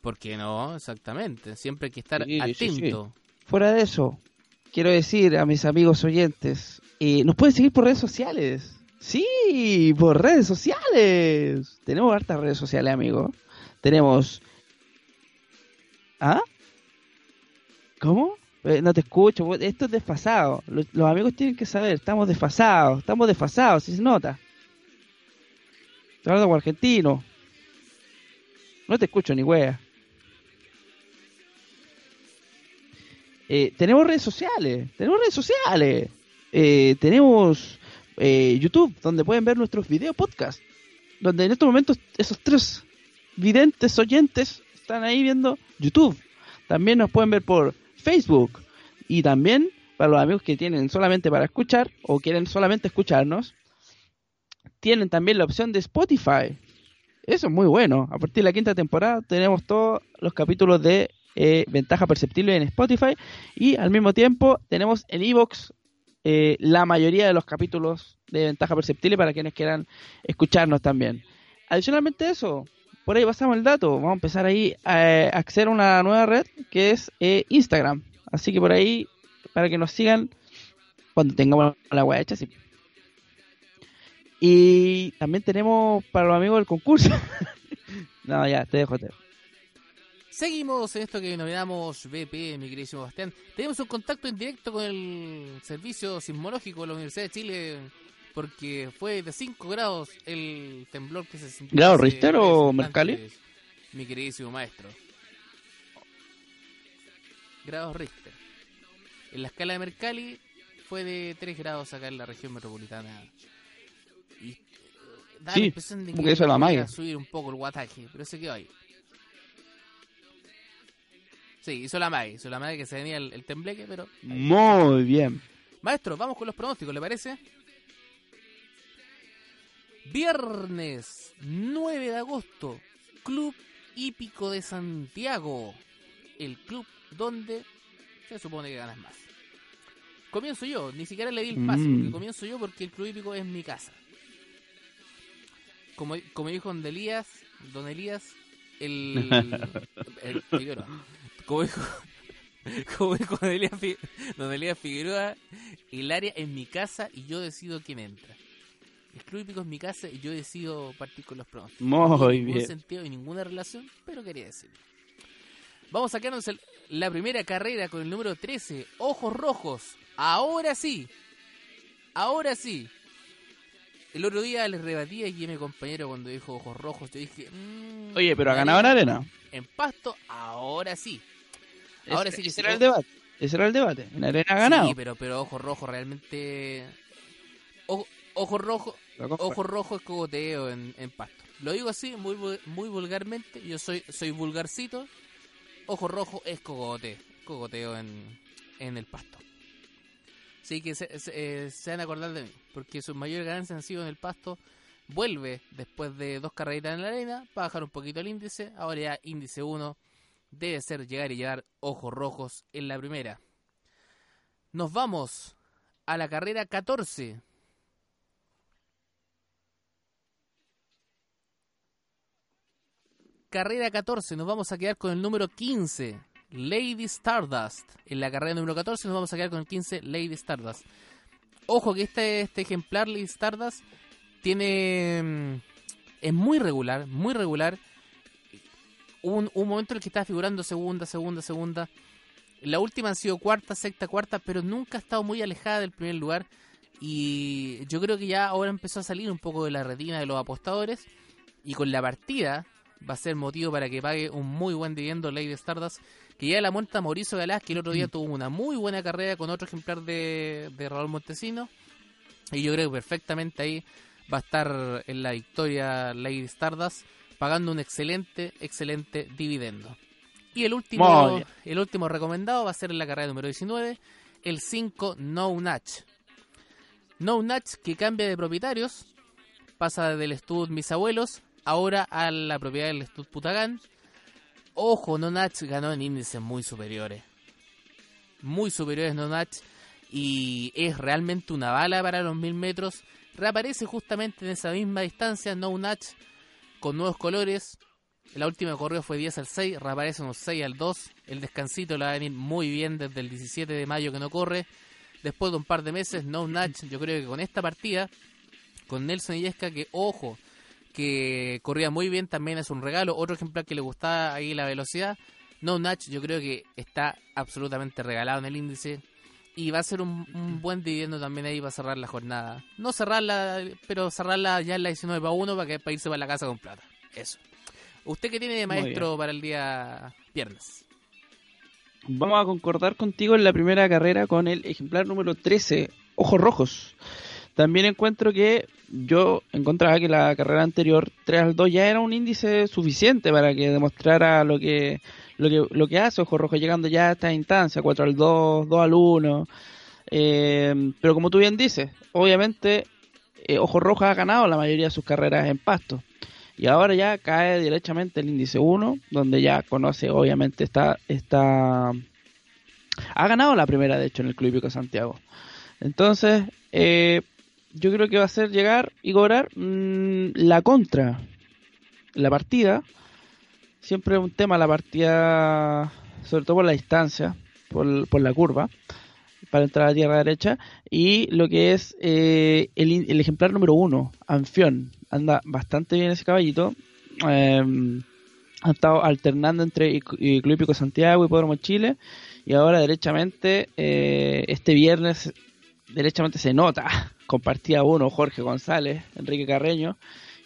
¿Por qué no? Exactamente. Siempre hay que estar atento. Fuera de eso, quiero decir a mis amigos oyentes, eh, nos pueden seguir por redes sociales. Sí, por redes sociales. Tenemos hartas redes sociales, amigo. Tenemos... ¿Ah? ¿Cómo? Eh, no te escucho, esto es desfasado. Los, amigos tienen que saber, estamos desfasados, estamos desfasados, si se nota. Estoy hablando como argentino. No te escucho ni wea. Eh, tenemos redes sociales, tenemos redes sociales, eh, tenemos eh, YouTube, donde pueden ver nuestros video podcast, donde en estos momentos esos tres videntes oyentes están ahí viendo YouTube. También nos pueden ver por Facebook y también para los amigos que tienen solamente para escuchar o quieren solamente escucharnos, tienen también la opción de Spotify. Eso es muy bueno. A partir de la quinta temporada tenemos todos los capítulos de eh, ventaja perceptible en Spotify y al mismo tiempo tenemos en Evox eh, la mayoría de los capítulos de ventaja perceptible para quienes quieran escucharnos también. Adicionalmente eso, por ahí pasamos el dato, vamos a empezar ahí a, acceder a una nueva red que es eh, Instagram. Así que por ahí, para que nos sigan cuando tengamos la web hecha, sí. Y también tenemos para los amigos del concurso. no, ya, te dejo, te. Seguimos en esto que denominamos BP, mi queridísimo Bastián. Tenemos un contacto en directo con el Servicio Sismológico de la Universidad de Chile porque fue de 5 grados el temblor que se sintió. ¿Grado Richter o Mercalli? Mi queridísimo maestro. Grados Richter. En la escala de Mercalli fue de 3 grados acá en la región metropolitana. Y eh, da sí, la impresión de que, eso la subir un poco el guataje, pero se quedó ahí. Sí, hizo la Maggie, hizo la Maggie que se venía el, tembleque, pero... Muy bien. Maestro, vamos con los pronósticos, ¿le parece? Viernes 9 de agosto, Club Hípico de Santiago. El club donde se supone que ganas más. Comienzo yo, ni siquiera le di el paso, mm. comienzo yo porque el Club Hípico es mi casa. Como, como dijo Don Elías, Don Elías, el, el, como dijo, como dijo Don Elías, Figueroa, el área es mi casa y yo decido quién entra. El club hípico es mi casa y yo decido partir con los pronósticos. Muy no ningún sentido y ninguna relación, pero quería decirlo. Vamos a sacarnos la primera carrera con el número 13, Ojos Rojos. Ahora sí, ahora sí. El otro día les rebatí aquí a mi compañero cuando dijo Ojos Rojos. Yo dije, mm, oye, pero ha ganado en arena. En pasto, ahora sí. Ahora sí que ese era el debate. Ese era el debate. En arena ha ganado. Sí, pero, pero ojo rojo realmente. Ojo, rojo. Ojo rojo es cogoteo en, en pasto. Lo digo así, muy muy vulgarmente. Yo soy soy vulgarcito. Ojo rojo es cogoteo. Cogoteo en, en el pasto. Así que se, se, eh, se, van a acordar de mí. Porque sus mayores ganancias han sido en el pasto. Vuelve después de dos carreritas en la arena. Para bajar un poquito el índice. Ahora ya índice 1 debe ser llegar y llevar ojos rojos en la primera. Nos vamos a la carrera 14. Carrera 14, nos vamos a quedar con el número 15, Lady Stardust. En la carrera número 14 nos vamos a quedar con el 15, Lady Stardust. Ojo que este, este ejemplar, Lady Stardust, tiene... Mm, es muy regular, muy regular un, un momento en el que estaba figurando segunda, segunda, segunda. La última han sido cuarta, sexta, cuarta, pero nunca ha estado muy alejada del primer lugar. Y yo creo que ya ahora empezó a salir un poco de la retina de los apostadores. Y con la partida va a ser motivo para que pague un muy buen dividendo Lady Stardust. Que ya la monta Mauricio Galás, que el otro día mm. tuvo una muy buena carrera con otro ejemplar de, de Raúl Montesino. Y yo creo que perfectamente ahí va a estar en la victoria Lady Stardust pagando un excelente, excelente dividendo. Y el último, el último recomendado va a ser en la carrera número 19, el 5 No Natch. No Natch que cambia de propietarios, pasa del Stud Mis Abuelos, ahora a la propiedad del Stud Putagán. Ojo, No Natch ganó en índices muy superiores. muy superiores No Natch y es realmente una bala para los 1000 metros. Reaparece justamente en esa misma distancia No Natch con nuevos colores. La última correo fue 10 al 6, reaparece unos 6 al 2. El descansito le va a venir muy bien desde el 17 de mayo que no corre. Después de un par de meses, No Natch, yo creo que con esta partida, con Nelson Illesca, que ojo, que corría muy bien, también es un regalo. Otro ejemplar que le gustaba ahí la velocidad. No Natch, yo creo que está absolutamente regalado en el índice. Y va a ser un, buen dividendo también ahí para cerrar la jornada. No cerrarla, pero cerrarla ya en la 19 para 1 para, que, para irse para la casa con plata. Eso. ¿Usted qué tiene de maestro para el día viernes? Vamos a concordar contigo en la primera carrera con el ejemplar número 13, Ojos Rojos. También encuentro que yo encontraba que la carrera anterior 3 al 2 ya era un índice suficiente para que demostrara lo que lo que, lo que hace Ojos Rojos llegando ya a esta instancia, 4 al 2, 2 al 1. Eh, pero como tú bien dices, obviamente eh, Ojos Rojos ha ganado la mayoría de sus carreras en pasto. Y ahora ya cae directamente el índice 1, donde ya conoce, obviamente, está, está... Ha ganado la primera, de hecho, en el Club Santiago. Entonces, eh, yo creo que va a ser llegar y cobrar mm, la contra. La partida. Siempre es un tema la partida, sobre todo por la distancia, por, la curva, para entrar a tierra derecha. Y lo que es eh, el, ejemplar número 1, Anfión anda bastante bien ese caballito. Eh, ha estado alternando entre Club Hípico Santiago y Podromo Chile. Y ahora derechamente, eh, este viernes, derechamente se nota, compartía uno Jorge González, Enrique Carreño,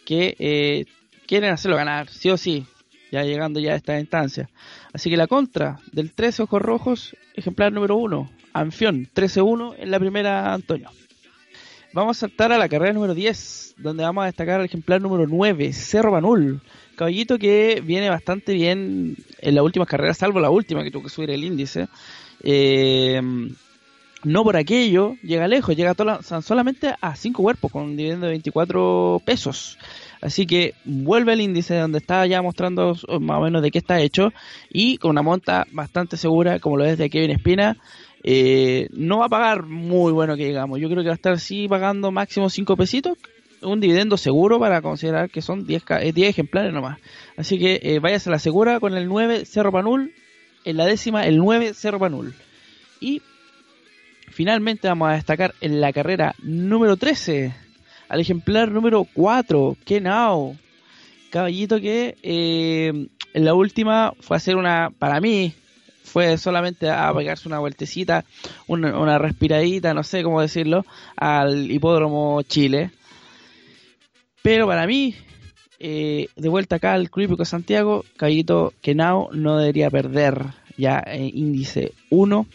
que eh, quieren hacerlo ganar, sí o sí, ya llegando ya a esta instancia. Así que la contra del 13 Ojos Rojos, ejemplar número 1, Anfión, 13-1 en la primera Antonio. Vamos a saltar a la carrera número 10, donde vamos a destacar el ejemplar número 9, Cerro Banul. Caballito que viene bastante bien en las últimas carreras, salvo la última que tuvo que subir el índice. Eh, no por aquello, llega lejos, llega solamente a 5 cuerpos con un dividendo de 24 pesos. Así que vuelve el índice donde está ya mostrando más o menos de qué está hecho y con una monta bastante segura como lo es de Kevin Espina eh, no va a pagar muy bueno que digamos. Yo creo que va a estar sí pagando máximo 5 pesitos. Un dividendo seguro para considerar que son 10, 10 eh, ejemplares nomás. Así que eh, váyase a la segura con el 9 Cerro Panul. En la décima el 9 Cerro Panul. Y finalmente vamos a destacar en la carrera número 13 al ejemplar número 4, Kenao. Caballito que eh, en la última fue a hacer una, para mí, fue solamente a pegarse una vueltecita, una, respiradita, no sé cómo decirlo, al hipódromo Chile. Pero para mí, eh, de vuelta acá al Club Santiago, Caballito Kenao no debería perder ya índice 1.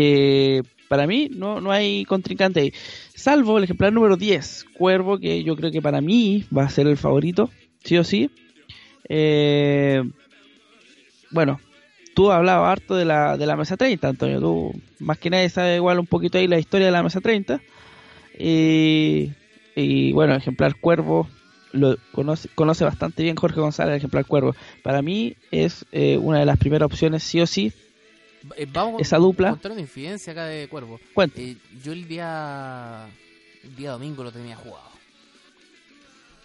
Eh, para mí no, no hay contrincante ahí. Salvo el ejemplar número 10, Cuervo, que yo creo que para mí va a ser el favorito, sí o sí. Eh, bueno, tú hablabas harto de la, de la mesa 30, Antonio. Tú más que nadie sabes igual un poquito ahí la historia de la mesa 30. Y, y bueno, ejemplar Cuervo lo conoce, conoce bastante bien Jorge González, el ejemplar Cuervo. Para mí es eh, una de las primeras opciones, sí o sí. Eh, vamos esa dupla. contar una infidencia acá de Cuervo. Eh, yo el día, el día domingo lo tenía jugado.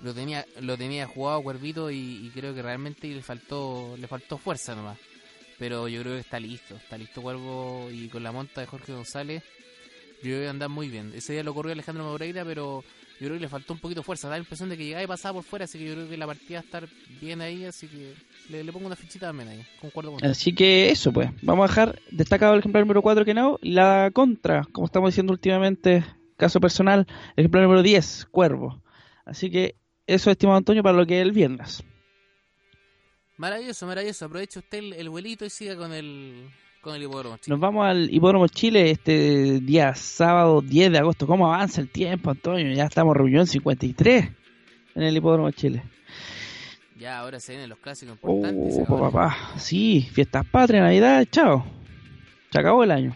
Lo tenía, lo tenía jugado Cuervito y, y creo que realmente le faltó, le faltó fuerza nomás pero yo creo que está listo, está listo Cuervo y con la monta de Jorge González, yo creo que anda muy bien. Ese día lo corrió Alejandro Moreira, pero yo creo que le faltó un poquito de fuerza, da la impresión de que llegaba y pasaba por fuera, así que yo creo que la partida va a estar bien ahí, así que le, pongo una fichita también ahí, concuerdo con Así que eso pues, vamos a dejar destacado el ejemplar número 4 que no, la contra, como estamos diciendo últimamente, caso personal, el ejemplar número 10, Cuervo. Así que eso, estimado Antonio, para lo que es el viernes. Maravilloso, maravilloso. Aproveche usted el, vuelito y siga con el, con el hipódromo Chile. Nos vamos al hipódromo Chile este día sábado 10 de agosto. ¿Cómo avanza el tiempo, Antonio? Ya estamos reunión 53 en el hipódromo Chile. Ya, ahora se vienen los clásicos importantes. Oh, papá. Sí, fiestas patrias, Navidad, chao. Se acabó el año.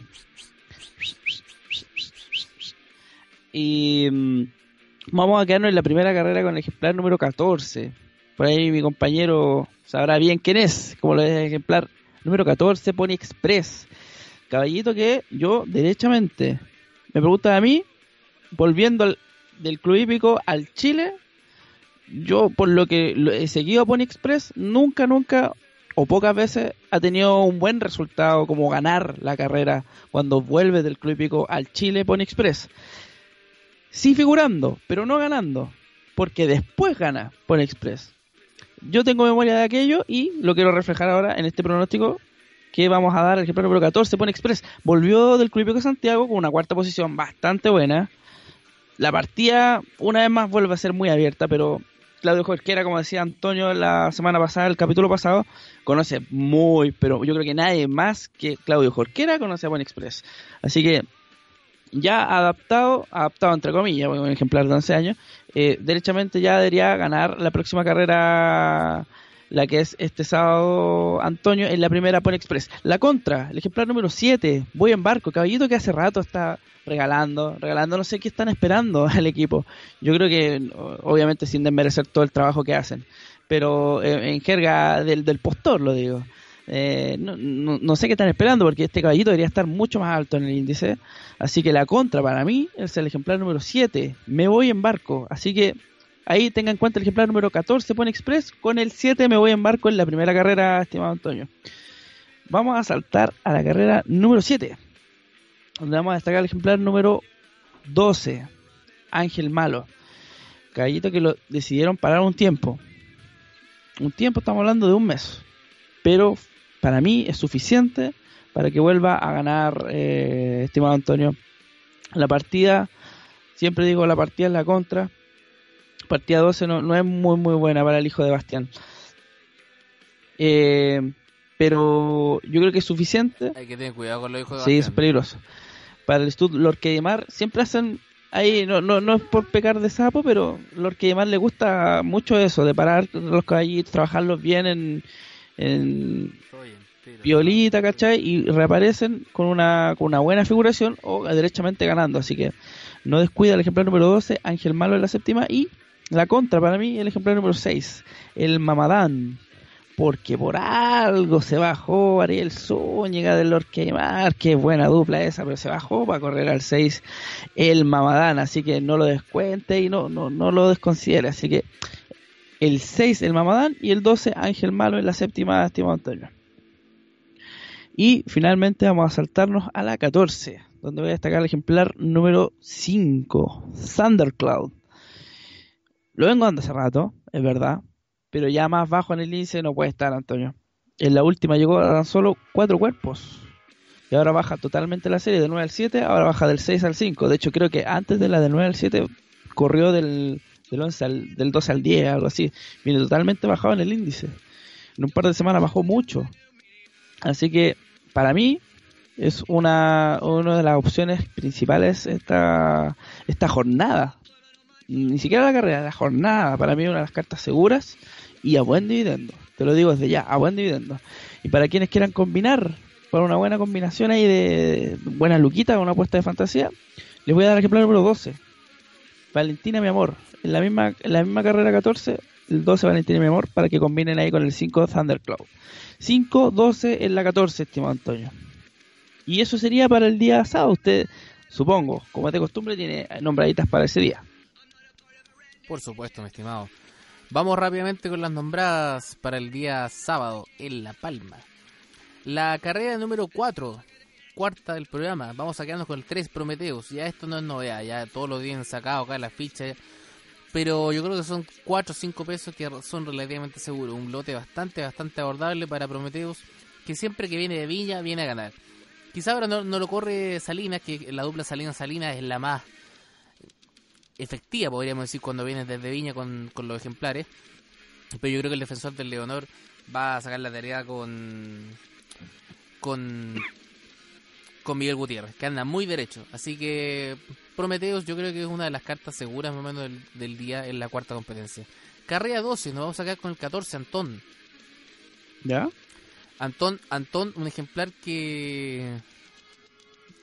Y mm, vamos a quedarnos en la primera carrera con el ejemplar número 14. Por ahí mi compañero sabrá bien quién es, como lo es el ejemplar número 14, Pony Express. Caballito que yo, derechamente, me preguntan a mí, volviendo del club hípico al Chile, yo por lo que he seguido a Pony Express, nunca, nunca o pocas veces ha tenido un buen resultado como ganar la carrera cuando vuelve del club hípico al Chile Pony Express. Sí figurando, pero no ganando, porque después gana Pony Express. Yo tengo memoria de aquello y lo quiero reflejar ahora en este pronóstico que vamos a dar el ejemplo número 14, Pony Express. Volvió del club de Santiago con una cuarta posición bastante buena. La partida, una vez más, vuelve a ser muy abierta, pero Claudio Jorquera, como decía Antonio la semana pasada, el capítulo pasado, conoce muy, pero yo creo que nadie más que Claudio Jorquera conoce a Buen Express. Así que ya adaptado, adaptado entre comillas, un ejemplar de 11 años, eh, derechamente ya debería ganar la próxima carrera la que es este sábado Antonio en la primera Pony Express. La contra, el ejemplar número 7, voy en barco, caballito que hace rato está regalando, regalando, no sé qué están esperando al equipo. Yo creo que, obviamente, sin desmerecer todo el trabajo que hacen, pero eh, en jerga del, del postor lo digo. Eh, no, no, sé qué están esperando porque este caballito debería estar mucho más alto en el índice. Así que la contra para mí es el ejemplar número 7. Me voy en barco. Así que ahí tenga en cuenta el ejemplar número 14 Pone Express. Con el 7 me voy en barco en la primera carrera, estimado Antonio. Vamos a saltar a la carrera número 7 donde vamos a destacar el ejemplar número 12, Ángel Malo. Caballito que lo decidieron parar un tiempo. Un tiempo, estamos hablando de un mes. Pero para mí es suficiente para que vuelva a ganar, eh, estimado Antonio. La partida, siempre digo, la partida es la contra. Partida 12 no, no es muy, muy buena para el hijo de Bastián. Eh, pero yo creo que es suficiente. Hay que tener cuidado con los hijos de Sí, es peligroso para el estudio Lord Mar siempre hacen ahí no, no, no es por pecar de sapo pero Lord Mar le gusta mucho eso de parar los caballitos trabajarlos bien en, en violita ¿cachai? y reaparecen con una, con una buena figuración o derechamente ganando. Así que no descuida el ejemplar número 12 Ángel Malo en la séptima y la contra para mí el ejemplar número 6 el Mamadán. Porque por algo se bajó Ariel Zúñiga del Orqueimar, qué buena dupla esa, pero se bajó para correr al 6 el Mamadán, así que no lo descuente y no, no, no lo desconsidere, así que el 6 el Mamadán y el 12 Ángel Malo en la séptima, estimado Antonio. Y finalmente vamos a saltarnos a la 14, donde voy a destacar el ejemplar número 5, Thundercloud. Lo vengo dando hace rato, es verdad, pero ya más bajo en el índice no puede estar, Antonio. En la última llegó a tan solo cuatro cuerpos. Y ahora baja totalmente la serie del 9 al 7, ahora baja del 6 al 5. De hecho, creo que antes de la del 9 al 7 corrió del, del, 11 al, del 12 al 10, algo así. Viene totalmente bajado en el índice. En un par de semanas bajó mucho. Así que, para mí, es una, una de las opciones principales esta, esta jornada ni siquiera la carrera, la jornada, para mí una de las cartas seguras y a buen dividendo. Te lo digo desde ya, a buen dividendo. Y para quienes quieran combinar, para una buena combinación ahí de buena luquita con una apuesta de fantasía, les voy a dar el ejemplo número 12. Valentina, mi amor. En la misma, en la misma carrera 14, el 12 Valentina, mi amor, para que combinen ahí con el 5 Thundercloud. 5, 12 en la 14, estimado Antonio. Y eso sería para el día sábado. Usted, supongo, como de costumbre, tiene nombraditas para ese día. Por supuesto, mi estimado. Vamos rápidamente con las nombradas para el día sábado en La Palma. La carrera número 4, cuarta del programa. Vamos a quedarnos con el 3 Prometeos. Ya esto no es novedad, ya todos lo tienen sacado acá la ficha. Pero yo creo que son 4 o 5 pesos que son relativamente seguros. Un lote bastante, bastante abordable para Prometeos, que siempre que viene de Viña viene a ganar. Quizá ahora no, no lo corre Salinas, que la dupla Salinas-Salinas es la más efectiva, podríamos decir, cuando viene desde Viña con, los ejemplares. Pero yo creo que el defensor del Leonor va a sacar la tarea con con con Miguel Gutiérrez, que anda muy derecho. Así que Prometeos yo creo que es una de las cartas seguras más o menos del, día en la cuarta competencia. Carrera 12, nos vamos a sacar con el 14, Antón. ¿Ya? Antón, Antón, un ejemplar que,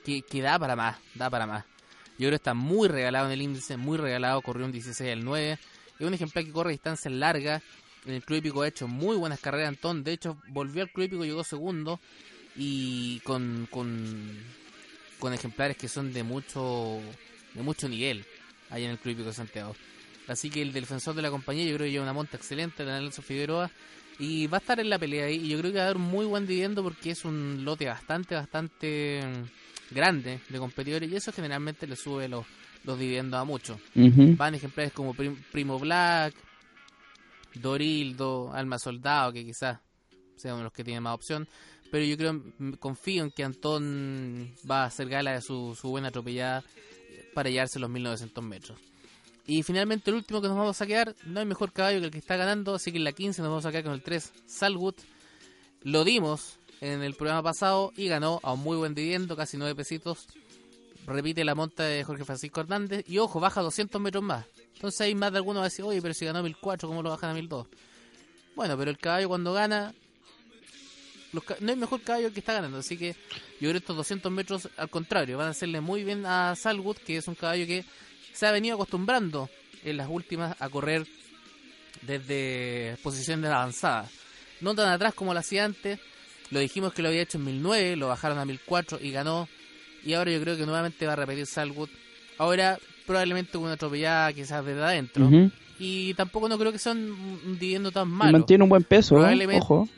que, que da para más, da para más. Yo creo que está muy regalado en el índice, muy regalado, corrió un 16 al 9. Es un ejemplar que corre distancias largas. En el Club Hípico ha hecho muy buenas carreras, Antón. De hecho, volvió al Club Hípico, llegó segundo. Y con, con, con ejemplares que son de mucho de mucho nivel allá en el Club Hípico de Santiago. Así que el defensor de la compañía yo creo que lleva una monta excelente, de Nelson Figueroa, y va a estar en la pelea ahí. Y yo creo que va a dar un muy buen dividendo porque es un lote bastante, bastante mm, grande de competidores y eso generalmente le sube los, los dividendos a muchos. Van ejemplares como Prim- Primo Black, Dorildo, Alma Soldado, que quizás sea uno de los que tiene más opción. Pero yo creo, confío en que Antón va a hacer gala de su, su buena atropellada para llevarse los 1900 metros. Y finalmente el último que nos vamos a quedar, no hay mejor caballo que el que está ganando, así que en la 15 nos vamos a quedar con el 3, Salwood. Lo dimos en el programa pasado y ganó a un muy buen dividendo, casi 9 pesitos. Repite la monta de Jorge Francisco Hernández y ojo, baja 200 metros más. Entonces hay más de algunos va a decir, oye, pero si ganó 1004, ¿cómo lo bajan a 1002? Bueno, pero el caballo cuando gana, los no hay mejor caballo que está ganando. Así que yo creo que estos 200 metros, al contrario, van a hacerle muy bien a Salwood, que es un caballo que se ha venido acostumbrando en las últimas a correr desde posiciones avanzadas. No tan atrás como lo hacía antes. Lo dijimos que lo había hecho en 1009, lo bajaron a 1004 y ganó. Y ahora yo creo que nuevamente va a repetir Salwood. Ahora probablemente con una atropellada quizás desde adentro. Ujú. Y tampoco no creo que sea un, dividendo tan malo. mantiene un buen peso, ¿eh? Ojo.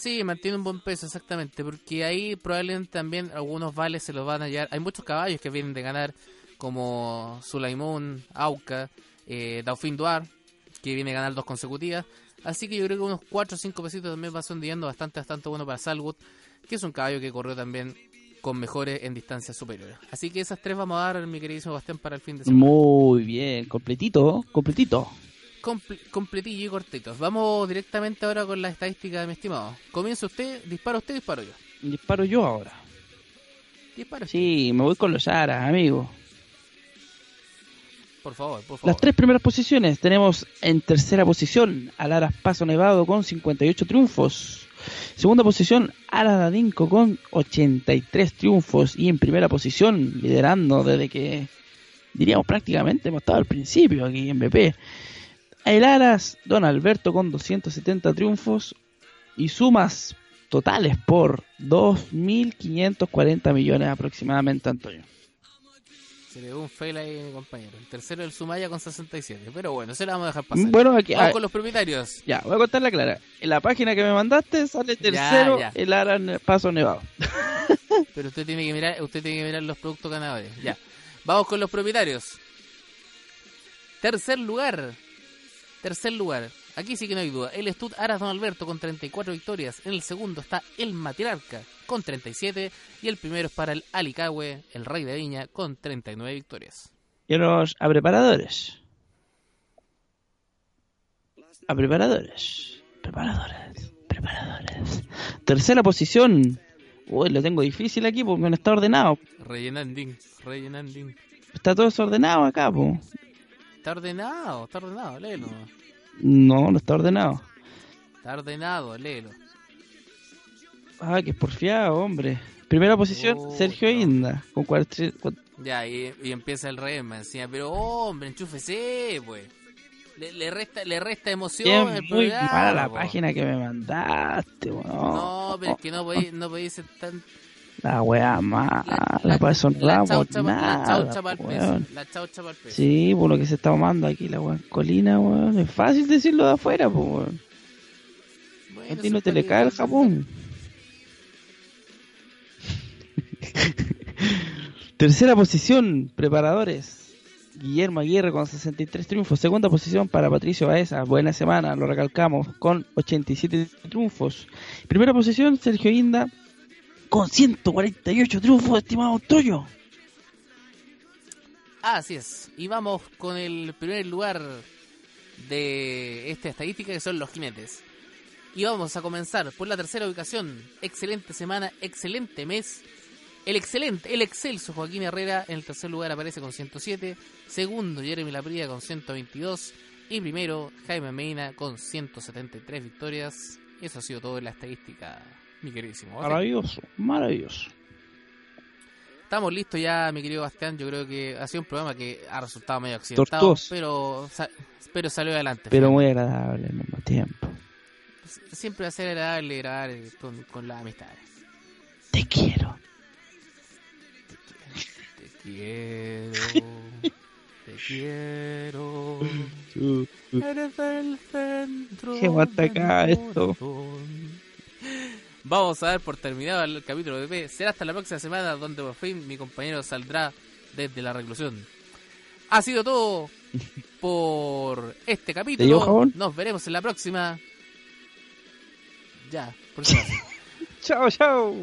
Sí, mantiene un buen peso, exactamente, porque ahí probablemente también algunos vales se los van a llevar. Hay muchos caballos que vienen de ganar, como Sulaimón, Auca, eh, Dauphin Duar, que viene a ganar dos consecutivas. Así que yo creo que unos 4 o 5 pesitos también va dividendo bastante, bastante bueno para Salwood, que es un caballo que corrió también con mejores en distancias superiores. Así que esas tres vamos a dar, mi queridísimo Bastián, para el fin de semana. Muy bien, completito, completito. Comple- completillo y cortitos. Vamos directamente ahora con la estadística de mi estimado. Comienza usted, dispara usted, disparo yo. Disparo yo ahora. Dispara usted. Sí, me voy con los aras, amigo. Por favor, por favor. Las tres primeras posiciones tenemos en tercera posición al Aras Paso Nevado con 58 triunfos. Segunda posición, Aras Dadinco con 83 triunfos. Y en primera posición, liderando desde que, diríamos prácticamente, hemos estado al principio aquí en BP. El Aras Don Alberto con 270 triunfos y sumas totales por 2.540 millones aproximadamente, Antonio. Se le dio un fail ahí, mi compañero. El tercero el Sumaya con 67. Pero bueno, se lo vamos a dejar pasar. Bueno, aquí, Vamos ah, con los propietarios. Ya, voy a contarla clara. En la página que me mandaste sale tercero ya. el Ara Ne- Paso Nevado. Pero usted tiene que mirar, usted tiene que mirar los productos ganadores. Ya. Vamos con los propietarios. Tercer lugar. Tercer lugar. Aquí sí que no hay duda. El Stud Aras Don Alberto con 34 victorias. En el segundo está el Matirarca con 37. Y el primero es para el Alicagüe, el Rey de Viña, con 39 victorias. Y los a preparadores. A preparadores. Preparadores. Preparadores. Tercera posición. Uy, lo tengo difícil aquí porque no está ordenado. Rellenandín, rellenandín. Está todo desordenado acá, po. Está ordenado, está ordenado, léelo. No, no está ordenado. Está ordenado, léelo. Ah, que porfiado, hombre. Primera posición, Oh, Sergio no. Inda, con 43 Ya, y, y empieza el rey me encima. Pero, hombre, enchúfese, pues. Le, le resta, le resta emoción Bien, al muy programa, mala la po. página que me mandaste, weón. No, pero es que no podéis, no ser tan... La weá mala, para eso no la damos chaucha, la nada, chaucha para el po, peso. weón. La chaucha para el peso. Sí, por lo que se está mamando aquí la weá colina, weón. Es fácil decirlo de afuera, pues, weón. Bueno, A ti no te le cae el. Japón. Tercera posición, preparadores. Guillermo Aguirre con 63 triunfos. Segunda posición para Patricio Baeza. Buena semana, lo recalcamos, con 87 triunfos. Primera posición, Sergio Inda con 148 triunfos, estimado Toyo. Así es. Y vamos con el primer lugar de esta estadística que son los jinetes. Y vamos a comenzar por la tercera ubicación. Excelente semana, excelente mes. El excelente, el excelso Joaquín Herrera en el tercer lugar aparece con 107. Segundo, Jeremy Lapría con 122. Y primero, Jaime Medina con 173 victorias. Eso ha sido todo en la estadística, mi queridísimo. Maravilloso, maravilloso. Estamos listos ya, mi querido Bastián. Yo creo que ha sido un programa que ha resultado medio accidentado, Tortuoso. pero, pero salió adelante. Pero muy agradable al mismo tiempo. Siempre va a ser agradable grabar con, con las amistades. Te quiero. Te quiero. Te quiero. Eres el centro. Qué de mi esto. Vamos a dar por terminado el capítulo de B. Será hasta la próxima semana donde por fin mi compañero saldrá desde la reclusión. Ha sido todo por este ¿Te llevo capítulo. jabón? Nos veremos en la próxima. Ya, por. Chao, chao.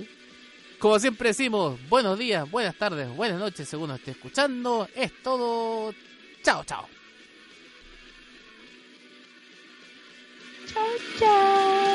Como siempre decimos, buenos días, buenas tardes, buenas noches según nos esté escuchando. Es todo. Chao, chao. Chao, chao.